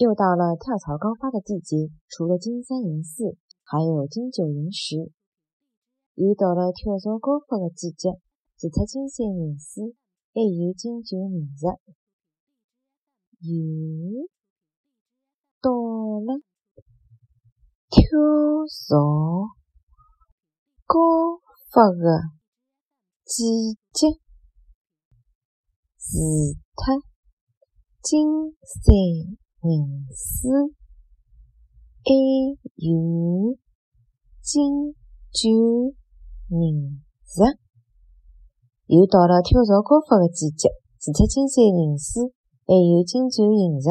又到了跳槽高发的季节，除了金三银四，还有金九银十。又到了跳槽高发的季节，除脱金三银四，还有金九银十。又到了跳槽高发的季节，除脱金三银丝，还有金九银十。又到了跳槽高发的季节，除脱金山银丝，还有金九银十。